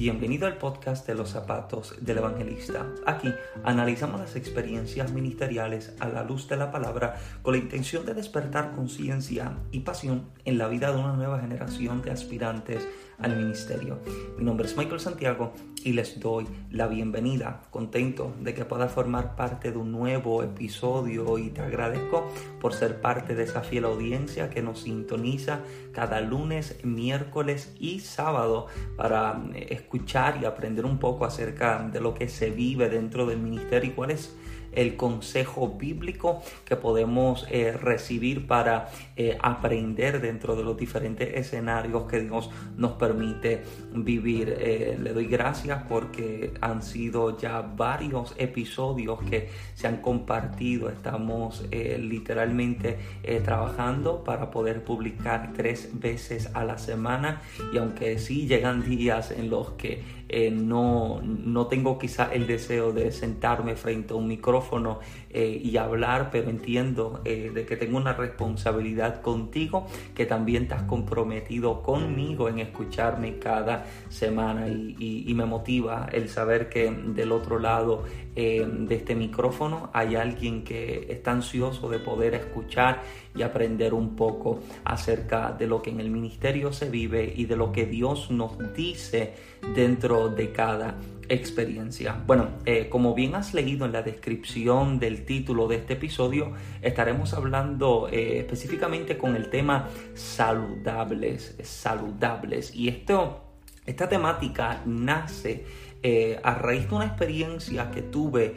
Bienvenido al podcast de los zapatos del evangelista. Aquí analizamos las experiencias ministeriales a la luz de la palabra con la intención de despertar conciencia y pasión en la vida de una nueva generación de aspirantes al ministerio. Mi nombre es Michael Santiago y les doy la bienvenida. Contento de que pueda formar parte de un nuevo episodio y te agradezco por ser parte de esa fiel audiencia que nos sintoniza cada lunes, miércoles y sábado para eh, escuchar y aprender un poco acerca de lo que se vive dentro del ministerio y cuál es el consejo bíblico que podemos eh, recibir para eh, aprender dentro de los diferentes escenarios que Dios nos permite vivir. Eh, le doy gracias porque han sido ya varios episodios que se han compartido. Estamos literalmente trabajando para poder publicar tres veces a la semana y aunque sí llegan días en los que no, no tengo quizá el deseo de sentarme frente a un micrófono, eh, y hablar, pero entiendo eh, de que tengo una responsabilidad contigo, que también has comprometido conmigo en escucharme cada semana y, me motiva el saber que del otro lado eh, de este micrófono hay alguien que está ansioso de poder escuchar y aprender un poco acerca de lo que en el ministerio se vive y de lo que Dios nos dice dentro de cada experiencia. Bueno, eh, como bien has leído en la descripción del título de este episodio, estaremos hablando eh, específicamente con el tema saludables, saludables. Y esto, esta temática nace eh, a raíz de una experiencia que tuve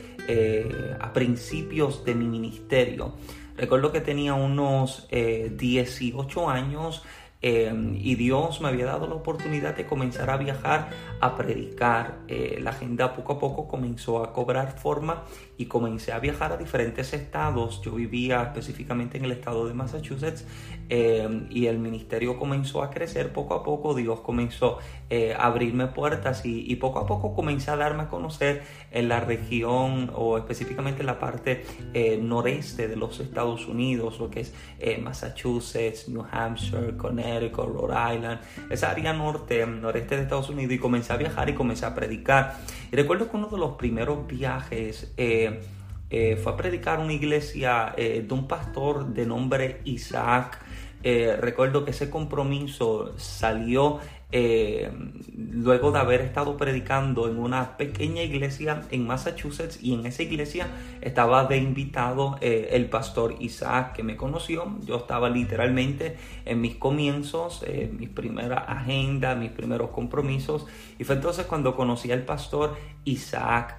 a principios de mi ministerio. Recuerdo que tenía unos 18 años Em, y Dios me había dado la oportunidad de comenzar a viajar, a predicar. Eh, la agenda poco a poco comenzó a cobrar forma y comencé a viajar a diferentes estados. Yo vivía específicamente en el estado de Massachusetts em, y el ministerio comenzó a crecer poco a poco. Dios comenzó eh, a abrirme puertas y, poco a poco comencé a darme a conocer en la región o específicamente en la parte eh, noreste de los Estados Unidos, lo que es Massachusetts, New Hampshire, Connecticut Rhode Island, esa área norte, noreste de Estados Unidos y comencé a viajar y comencé a predicar. Y recuerdo que uno de los primeros viajes eh, eh, fue a predicar una iglesia eh, de un pastor de nombre Isaac. recuerdo que ese compromiso salió eh, luego de haber estado predicando en una pequeña iglesia en Massachusetts y en esa iglesia estaba de invitado eh, el pastor Isaac que me conoció. Yo estaba literalmente en mis comienzos, eh, mi primera agenda, mis primeros compromisos y fue entonces cuando conocí al pastor Isaac.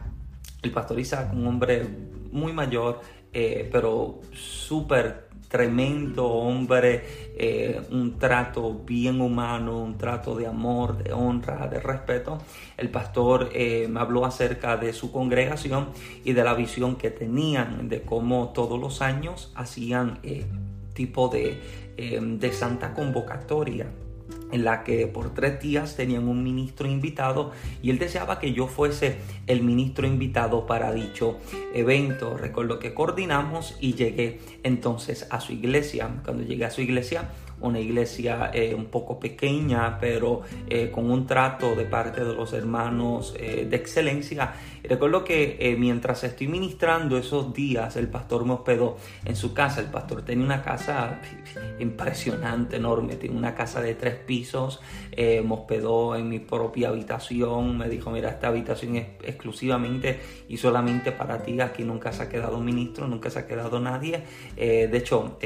El pastor Isaac, un hombre muy mayor, pero súper tremendo hombre, eh, un trato bien humano, un trato de amor, de honra, de respeto. El pastor eh, me habló acerca de su congregación y de la visión que tenían, de cómo todos los años hacían eh, tipo de, de santa convocatoria en la que por tres días tenían un ministro invitado y él deseaba que yo fuese el ministro invitado para dicho evento. Recuerdo que coordinamos y llegué entonces a su iglesia. Cuando llegué a su iglesia, una iglesia eh, un poco pequeña, pero eh, con un trato de parte de los hermanos eh, de excelencia. recuerdo que mientras estoy ministrando esos días, el pastor me hospedó en su casa. El pastor tenía una casa impresionante, enorme, tiene una casa de tres pisos. me hospedó en mi propia habitación. Me dijo, mira, esta habitación es exclusivamente y solamente para ti. Aquí nunca se ha quedado ministro, nunca se ha quedado nadie. de hecho,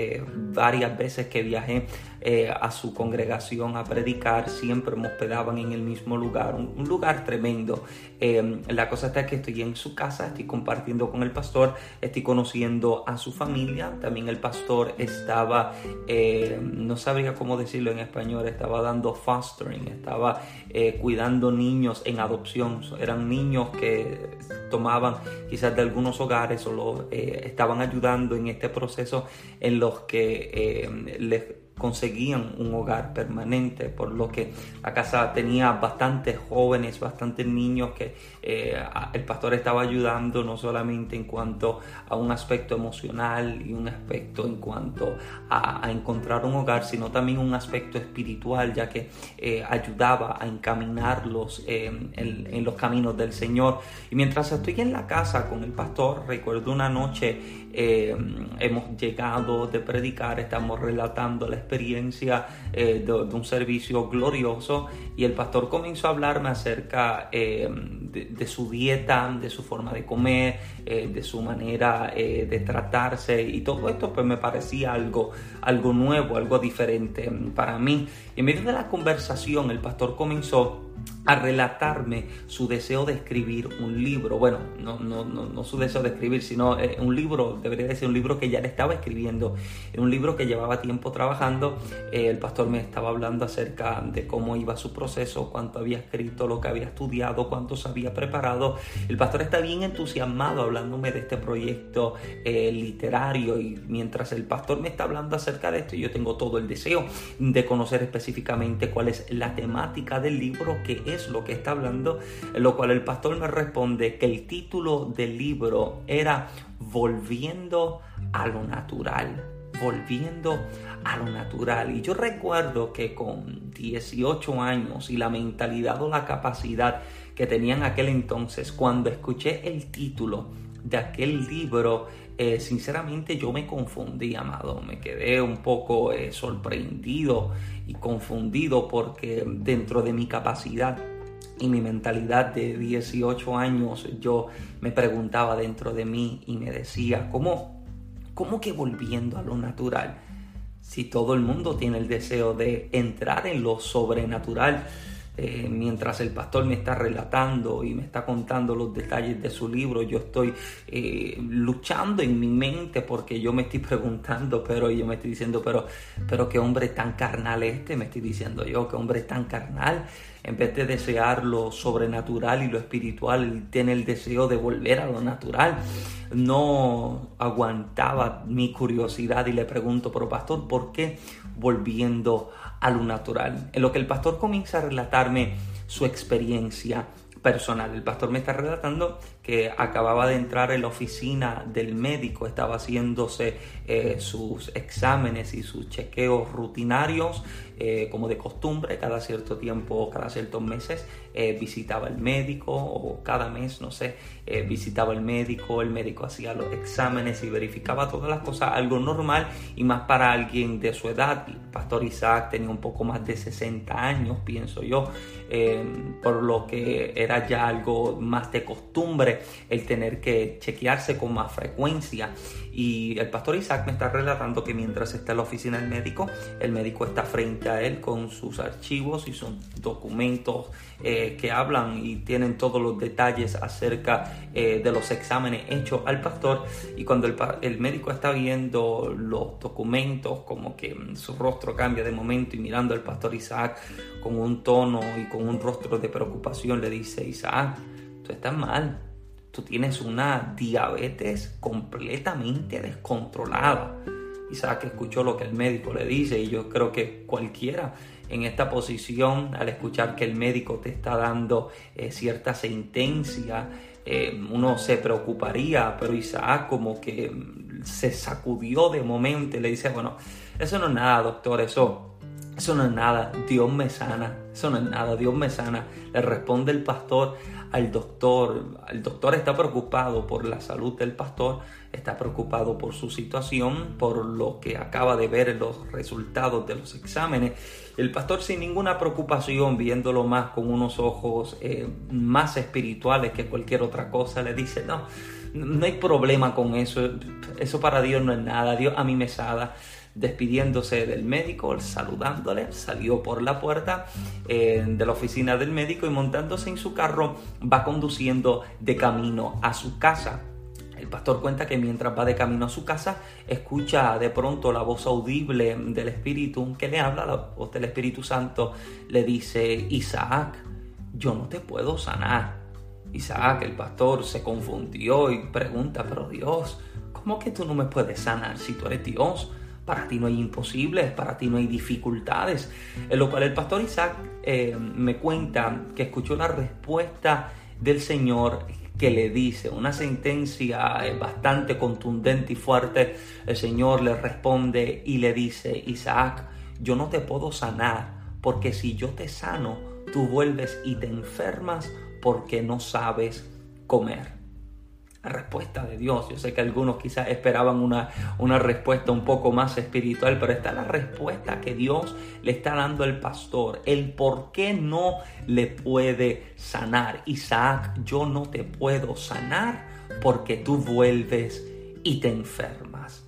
varias veces que viajé eh, a su congregación a predicar, siempre me hospedaban en el mismo lugar, un, lugar tremendo. Eh, la cosa está que estoy en su casa, estoy compartiendo con el pastor, estoy conociendo a su familia, también el pastor estaba, eh, no sabría cómo decirlo en español, estaba dando fostering, estaba cuidando niños en adopción, eran niños que tomaban quizás de algunos hogares o lo, estaban ayudando en este proceso en los que les conseguían un hogar permanente, por lo que la casa tenía bastantes jóvenes, bastantes niños que eh, el pastor estaba ayudando no solamente en cuanto a un aspecto emocional y un aspecto en cuanto a, encontrar un hogar, sino también un aspecto espiritual, ya que eh, ayudaba a encaminarlos en, en los caminos del Señor. Y mientras estoy en la casa con el pastor, recuerdo una noche eh, hemos llegado de predicar, estamos relatando la experiencia eh, de, un servicio glorioso y el pastor comenzó a hablarme acerca eh, de, su dieta, de su forma de comer, de su manera de tratarse y todo esto pues me parecía algo, algo nuevo, algo diferente para mí. En medio de la conversación el pastor comenzó a relatarme su deseo de escribir un libro. Bueno, no, no, no, su deseo de escribir, sino eh, un libro, debería decir un libro que ya le estaba escribiendo, un libro que llevaba tiempo trabajando. Eh, el pastor me estaba hablando acerca de cómo iba su proceso, cuánto había escrito, lo que había estudiado, cuánto se había preparado. El pastor está bien entusiasmado hablándome de este proyecto eh, literario y mientras el pastor me está hablando acerca de esto, yo tengo todo el deseo de conocer específicamente cuál es la temática del libro que es lo que está hablando, lo cual el pastor me responde que el título del libro era Volviendo a lo natural, volviendo a lo natural. Y yo recuerdo que con 18 años y la mentalidad o la capacidad que tenía en aquel entonces, cuando escuché el título de aquel libro, eh, sinceramente yo me confundí, amado, me quedé un poco eh, sorprendido y confundido porque dentro de mi capacidad y mi mentalidad de 18 años yo me preguntaba dentro de mí y me decía, ¿cómo, cómo que volviendo a lo natural? Si todo el mundo tiene el deseo de entrar en lo sobrenatural, eh, mientras el pastor me está relatando y me está contando los detalles de su libro, yo estoy eh, luchando en mi mente porque yo me estoy preguntando, pero yo me estoy diciendo, pero, pero qué hombre tan carnal este, me estoy diciendo yo, qué hombre tan carnal. En vez de desear lo sobrenatural y lo espiritual, tiene el deseo de volver a lo natural. No aguantaba mi curiosidad y le pregunto, pero pastor, ¿por qué volviendo a lo natural. En lo que el pastor comienza a relatarme su experiencia personal. El pastor me está relatando acababa de entrar en la oficina del médico, estaba haciéndose eh, sus exámenes y sus chequeos rutinarios eh, como de costumbre, cada cierto tiempo, cada ciertos meses, eh, visitaba el médico o cada mes, no sé, visitaba el médico, el médico hacía los exámenes y verificaba todas las cosas, algo normal y más para alguien de su edad. Pastor Isaac tenía un poco más de 60 años, pienso yo, por lo que era ya algo más de costumbre el tener que chequearse con más frecuencia. Y el pastor Isaac me está relatando que mientras está en la oficina del médico, el médico está frente a él con sus archivos y sus documentos eh, que hablan y tienen todos los detalles acerca eh, de los exámenes hechos al pastor. Y cuando el, el médico está viendo los documentos, como que su rostro cambia de momento y mirando al pastor Isaac con un tono y con un rostro de preocupación, le dice, Isaac, tú estás mal tú tienes una diabetes completamente descontrolada. Isaac escuchó lo que el médico le dice y yo creo que cualquiera en esta posición, al escuchar que el médico te está dando eh, cierta sentencia, eh, uno se preocuparía, pero Isaac como que se sacudió de momento y le dice, bueno, eso no es nada, doctor, eso, eso no es nada, Dios me sana, eso no es nada, Dios me sana. Le responde el pastor al doctor. El doctor está preocupado por la salud del pastor, está preocupado por su situación, por lo que acaba de ver los resultados de los exámenes. El pastor sin ninguna preocupación, viéndolo más con unos ojos eh, más espirituales que cualquier otra cosa, le dice, no, no hay problema con eso, eso para Dios no es nada, Dios a mí me sada despidiéndose del médico, saludándole, salió por la puerta eh, de la oficina del médico y montándose en su carro va conduciendo de camino a su casa. El pastor cuenta que mientras va de camino a su casa, escucha de pronto la voz audible del Espíritu que le habla, la voz del Espíritu Santo, le dice, Isaac, yo no te puedo sanar. Isaac, el pastor, se confundió y pregunta, pero Dios, ¿cómo que tú no me puedes sanar si tú eres Dios? Para ti no hay imposibles, para ti no hay dificultades. En lo cual el pastor Isaac eh, me cuenta que escuchó la respuesta del Señor que le dice, una sentencia eh, bastante contundente y fuerte, el Señor le responde y le dice, Isaac, yo no te puedo sanar, porque si yo te sano, tú vuelves y te enfermas porque no sabes comer respuesta de Dios. Yo sé que algunos quizás esperaban una, una respuesta un poco más espiritual, pero está la respuesta que Dios le está dando al pastor. El por qué no le puede sanar. Isaac, yo no te puedo sanar porque tú vuelves y te enfermas.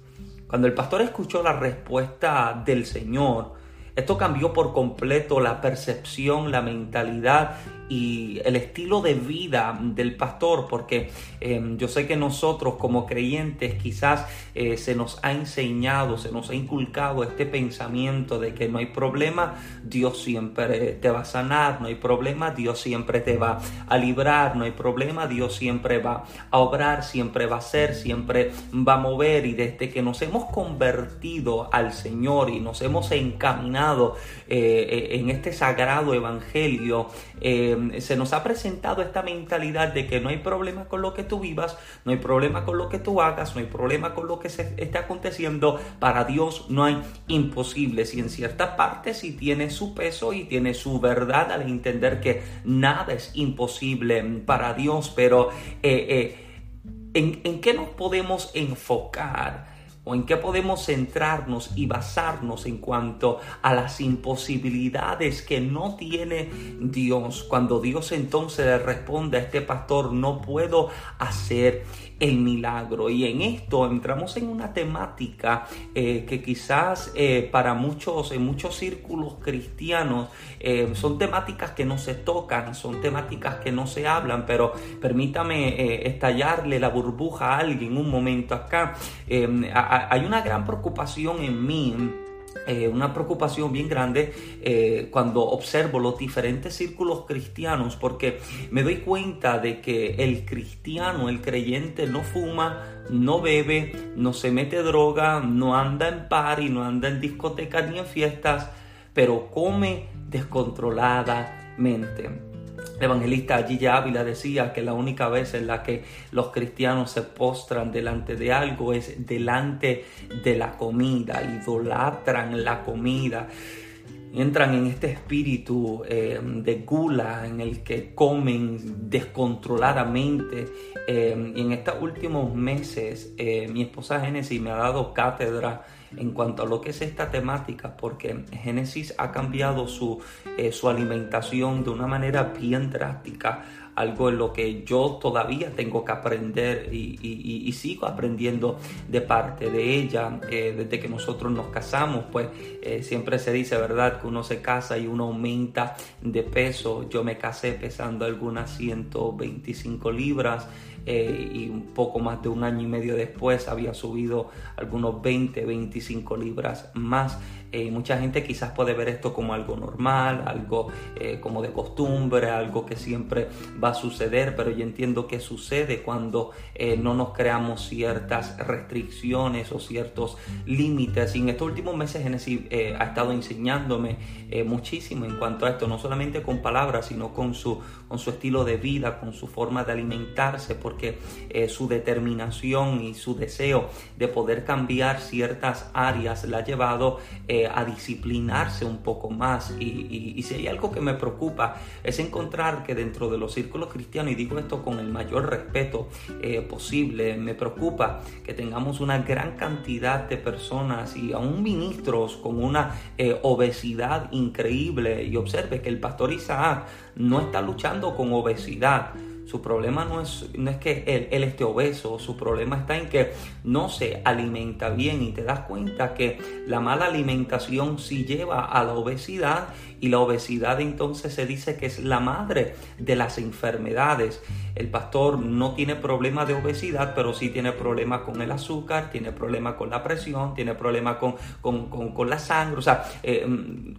Cuando el pastor escuchó la respuesta del Señor, esto cambió por completo la percepción, la mentalidad y el estilo de vida del pastor, porque em, yo sé que nosotros como creyentes quizás eh, se nos ha enseñado, se nos ha inculcado este pensamiento de que no hay problema, Dios siempre te va a sanar, no hay problema, Dios siempre te va a librar, no hay problema, Dios siempre va a obrar, siempre va a ser, siempre va a mover y desde que nos hemos convertido al Señor y nos hemos encaminado eh, eh, en este sagrado evangelio, Em, se nos ha presentado esta mentalidad de que no hay problema con lo que tú vivas, no hay problema con lo que tú hagas, no hay problema con lo que se está aconteciendo. Para Dios no hay imposibles y en cierta parte sí tiene su peso y tiene su verdad al entender que nada es imposible para Dios, pero eh, eh, ¿en, ¿en qué nos podemos enfocar? En qué podemos centrarnos y basarnos en cuanto a las imposibilidades que no tiene Dios. Cuando Dios entonces le responde a este pastor, no puedo hacer el milagro. Y en esto entramos en una temática eh, que quizás eh, para muchos, en muchos círculos cristianos, eh, son temáticas que no se tocan, son temáticas que no se hablan, pero permítame estallarle la burbuja a alguien un momento acá. hay una gran preocupación en mí eh, una preocupación bien grande eh, cuando observo los diferentes círculos cristianos porque me doy cuenta de que el cristiano, el creyente no fuma, no bebe, no se mete droga, no anda en party, no anda en discotecas ni en fiestas, pero come descontroladamente. El evangelista Gigi Ávila decía que la única vez en la que los cristianos se postran delante de algo es delante de la comida, idolatran la comida entran en este espíritu eh, de gula en el que comen descontroladamente. Eh, y en estos últimos meses, eh, mi esposa Génesis me ha dado cátedra en cuanto a lo que es esta temática, porque Génesis ha cambiado su, su alimentación de una manera bien drástica algo en lo que yo todavía tengo que aprender y, sigo aprendiendo de parte de ella. Eh, desde que nosotros nos casamos, pues eh, siempre se dice, ¿verdad?, que uno se casa y uno aumenta de peso. Yo me casé pesando algunas 125 libras. Eh, y un poco más de un año y medio después había subido algunos 20, 25 libras más. Eh, mucha gente quizás puede ver esto como algo normal, algo eh, como de costumbre, algo que siempre va a suceder, pero yo entiendo que sucede cuando eh, no nos creamos ciertas restricciones o ciertos límites. Y en estos últimos meses Genesis ha estado enseñándome muchísimo en cuanto a esto, no solamente con palabras, sino con su, con su estilo de vida, con su forma de alimentarse, porque su determinación y su deseo de poder cambiar ciertas áreas la ha llevado a disciplinarse un poco más. Y, si hay algo que me preocupa es encontrar que dentro de los círculos cristianos, y digo esto con el mayor respeto eh, posible, me preocupa que tengamos una gran cantidad de personas y aún ministros con una eh, obesidad increíble. Y observe que el pastor Isaac no está luchando con obesidad. Su problema no es, no es que él, él, esté obeso, su problema está en que no se alimenta bien y te das cuenta que la mala alimentación sí lleva a la obesidad y la obesidad entonces se dice que es la madre de las enfermedades. El pastor no tiene problema de obesidad, pero sí tiene problema con el azúcar, tiene problema con la presión, tiene problema con, con, la sangre. O sea, eh,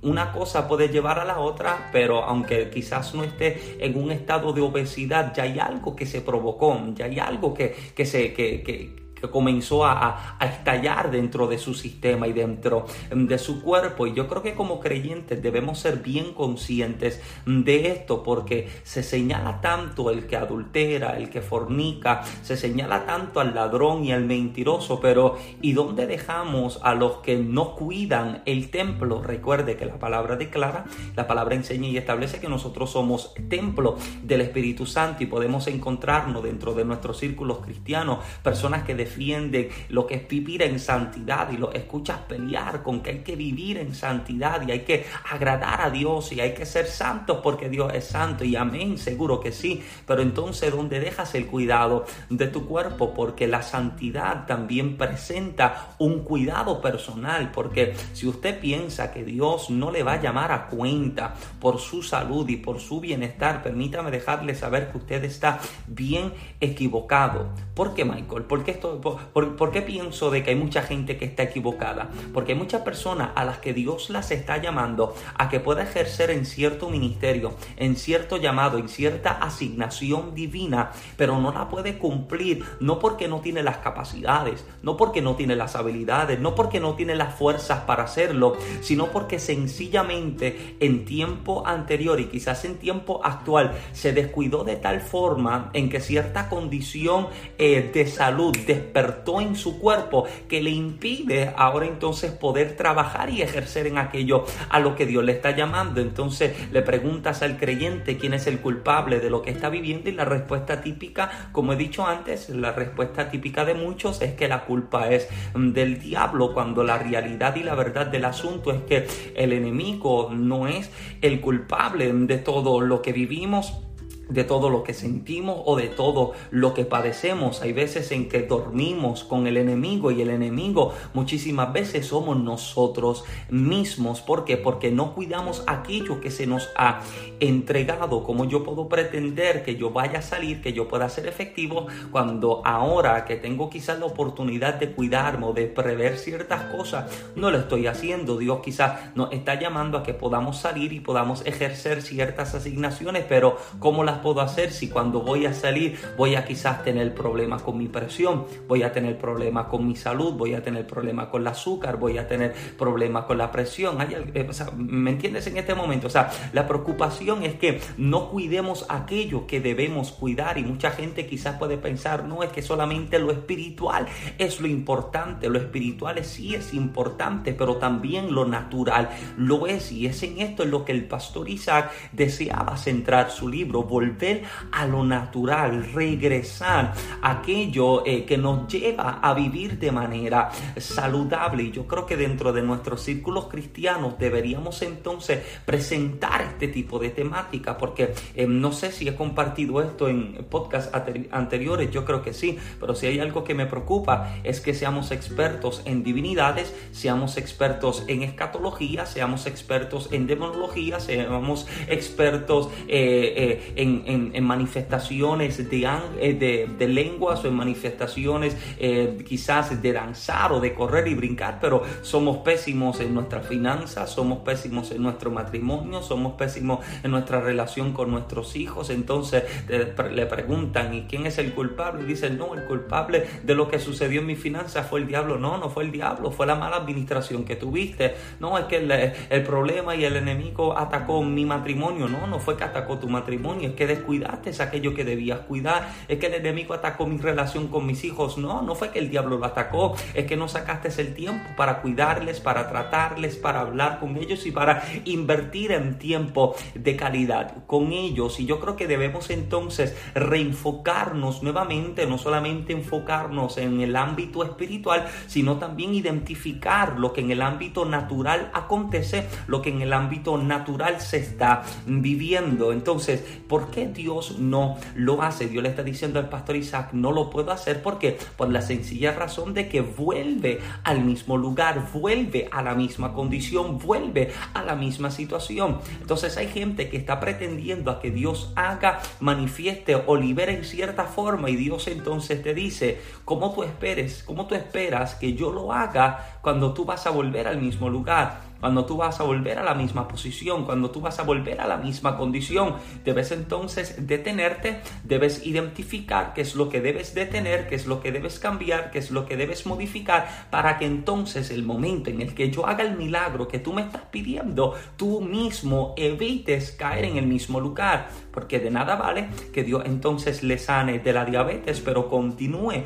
una cosa puede llevar a la otra, pero aunque quizás no esté en un estado de obesidad, ya hay algo que se provocó, ya hay algo que, se, que, comenzó a, estallar dentro de su sistema y dentro de su cuerpo. Y yo creo que como creyentes debemos ser bien conscientes de esto porque se señala tanto el que adultera, el que fornica, se señala tanto al ladrón y al mentiroso, pero ¿y dónde dejamos a los que no cuidan el templo? Recuerde que la palabra declara, la palabra enseña y establece que nosotros somos templo del Espíritu Santo y podemos encontrarnos dentro de nuestros círculos cristianos personas que defienden lo que es vivir en santidad y lo escuchas pelear con que hay que vivir en santidad y hay que agradar a Dios y hay que ser santos porque Dios es santo y amén, seguro que sí, pero entonces ¿dónde dejas el cuidado de tu cuerpo? Porque la santidad también presenta un cuidado personal, porque si usted piensa que Dios no le va a llamar a cuenta por su salud y por su bienestar, permítame dejarle saber que usted está bien equivocado. ¿Por qué, Michael? ¿Por qué, esto, por, qué pienso de que hay mucha gente que está equivocada? Porque hay muchas personas a las que Dios las está llamando a que pueda ejercer en cierto ministerio, en cierto llamado, en cierta asignación divina, pero no la puede cumplir, no porque no tiene las capacidades, no porque no tiene las habilidades, no porque no tiene las fuerzas para hacerlo, sino porque sencillamente en tiempo anterior y quizás en tiempo actual se descuidó de tal forma en que cierta condición eh, de salud despertó en su cuerpo que le impide ahora entonces poder trabajar y ejercer en aquello a lo que Dios le está llamando. Entonces le preguntas al creyente quién es el culpable de lo que está viviendo y la respuesta típica, como he dicho antes, la respuesta típica de muchos es que la culpa es mm, del diablo cuando la realidad y la verdad del asunto es que el enemigo no es el culpable de todo lo que vivimos de todo lo que sentimos o de todo lo que padecemos. Hay veces en que dormimos con el enemigo y el enemigo muchísimas veces somos nosotros mismos. ¿Por qué? Porque no cuidamos aquello que se nos ha entregado. Como yo puedo pretender que yo vaya a salir, que yo pueda ser efectivo cuando ahora que tengo quizás la oportunidad de cuidarme o de prever ciertas cosas, no lo estoy haciendo. Dios quizás nos está llamando a que podamos salir y podamos ejercer ciertas asignaciones, pero como las puedo hacer si cuando voy a salir voy a quizás tener problemas con mi presión, voy a tener problemas con mi salud, voy a tener problemas con el azúcar, voy a tener problemas con la presión? Eh, ¿Me entiendes en este momento? O sea, la preocupación es que no cuidemos aquello que debemos cuidar y mucha gente quizás puede pensar, no, es que solamente lo espiritual es lo importante, lo espiritual sí es importante, pero también lo natural lo es y es en esto en lo que el pastor Isaac deseaba centrar su libro, volver a lo natural, regresar a aquello eh, que nos lleva a vivir de manera saludable. Y yo creo que dentro de nuestros círculos cristianos deberíamos entonces presentar este tipo de temática, porque eh, no sé si he compartido esto en podcasts anteriores, yo creo que sí, pero si hay algo que me preocupa es que seamos expertos en divinidades, seamos expertos en escatología, seamos expertos en demonología, seamos expertos eh, en en, manifestaciones eh, de, lenguas o en manifestaciones eh, quizás de danzar o de correr y brincar, pero somos pésimos en nuestras finanzas, somos pésimos en nuestro matrimonio, somos pésimos en nuestra relación con nuestros hijos. Entonces le preguntan, ¿y quién es el culpable? Y dicen, no, el culpable de lo que sucedió en mi finanzas fue el diablo. No, no fue el diablo, fue la mala administración que tuviste. No, es que el, el problema y el enemigo atacó mi matrimonio. No, no fue que atacó tu matrimonio, es que descuidaste aquello que debías cuidar, es que el enemigo atacó mi relación con mis hijos. No, no fue que el diablo lo atacó, es que no sacaste el tiempo para cuidarles, para tratarles, para hablar con ellos y para invertir en tiempo de calidad con ellos. Y yo creo que debemos entonces reenfocarnos nuevamente, no solamente enfocarnos en el ámbito espiritual, sino también identificar lo que en el ámbito natural acontece, lo que en el ámbito natural se está viviendo. Entonces, ¿por qué Dios no lo hace? Dios le está diciendo al pastor Isaac, no lo puedo hacer porque por la sencilla razón de que vuelve al mismo lugar, vuelve a la misma condición, vuelve a la misma situación. Entonces hay gente que está pretendiendo a que Dios haga, manifieste o libere en cierta forma y Dios entonces te dice, ¿cómo tú esperes? ¿Cómo tú esperas que yo lo haga cuando tú vas a volver al mismo lugar? Cuando tú vas a volver a la misma posición, cuando tú vas a volver a la misma condición. Debes entonces detenerte, debes identificar qué es lo que debes detener, qué es lo que debes cambiar, qué es lo que debes modificar, para que entonces el momento en el que yo haga el milagro que tú me estás pidiendo, tú mismo evites caer en el mismo lugar, porque de nada vale que Dios entonces le sane de la diabetes, pero continúe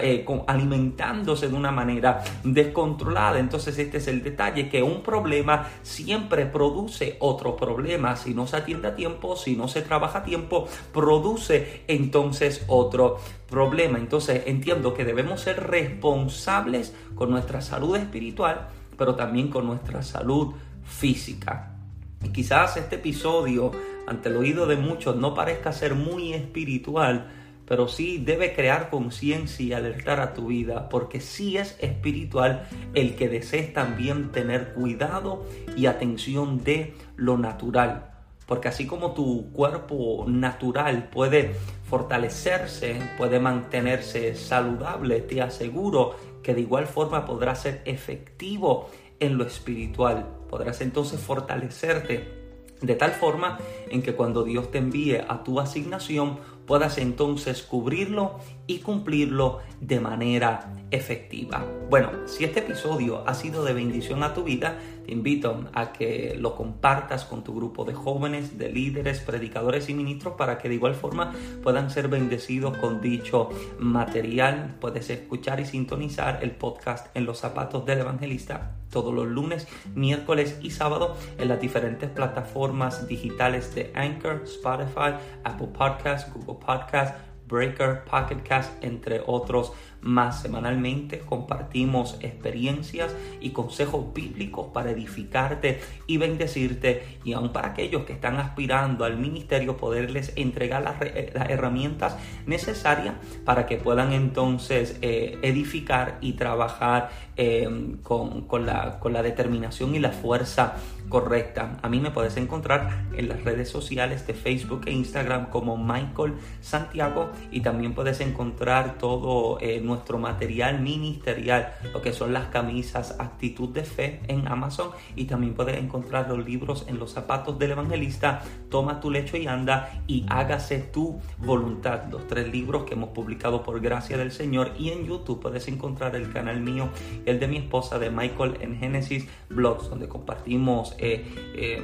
eh, alimentándose de una manera descontrolada. Entonces este es el detalle, que un problema siempre produce otro problema. Si no se atiende a tiempo, si no se trabaja a tiempo, produce entonces otro problema. Entonces entiendo que debemos ser responsables con nuestra salud espiritual, pero también con nuestra salud física. Y quizás este episodio, ante el oído de muchos, no parezca ser muy espiritual, pero sí debe crear conciencia y alertar a tu vida, porque sí es espiritual el que desees también tener cuidado y atención de lo natural. Porque así como tu cuerpo natural puede fortalecerse, puede mantenerse saludable, te aseguro que de igual forma podrá ser efectivo en lo espiritual. Podrás entonces fortalecerte de tal forma en que cuando Dios te envíe a tu asignación puedas entonces cubrirlo y cumplirlo de manera efectiva. Bueno, si este episodio ha sido de bendición a tu vida, te invito a que lo compartas con tu grupo de jóvenes, de líderes, predicadores y ministros para que de igual forma puedan ser bendecidos con dicho material. Puedes escuchar y sintonizar el podcast en los zapatos del evangelista todos los lunes, miércoles y sábado en las diferentes plataformas digitales Anchor, Spotify, Apple Podcasts, Google Podcasts, Breaker, Pocket Cast, entre otros más. Semanalmente compartimos experiencias y consejos bíblicos para edificarte y bendecirte y aún para aquellos que están aspirando al ministerio poderles entregar las, herramientas necesarias para que puedan entonces eh, edificar y trabajar eh, con la determinación y la fuerza correcta. A mí me puedes encontrar en las redes sociales de Facebook e Instagram como Michael Santiago y también puedes encontrar todo eh, nuestro material ministerial, lo que son las camisas Actitud de Fe en Amazon y también puedes encontrar los libros en los zapatos del evangelista, Toma tu lecho y anda y hágase tu voluntad. Los tres libros que hemos publicado por gracia del Señor y en YouTube puedes encontrar el canal mío, el de mi esposa de Michael en Genesis Blogs, donde compartimos eh, eh,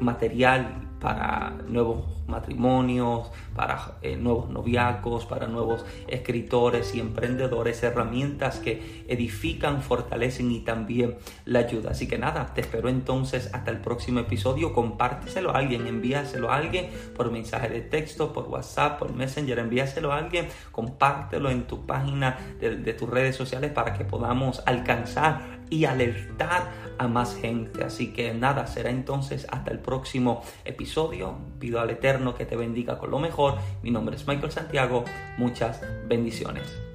material para nuevos matrimonios, para eh, nuevos noviacos, para nuevos escritores y emprendedores, herramientas que edifican, fortalecen y también la ayuda. Así que nada, te espero entonces hasta el próximo episodio. Compárteselo a alguien, envíaselo a alguien por mensaje de texto, por WhatsApp, por Messenger, envíaselo a alguien, compártelo en tu página de, de tus redes sociales para que podamos alcanzar y alertar a más gente. Así que nada, será entonces hasta el próximo episodio. Pido al Eterno que te bendiga con lo mejor. Mi nombre es Michael Santiago. Muchas bendiciones.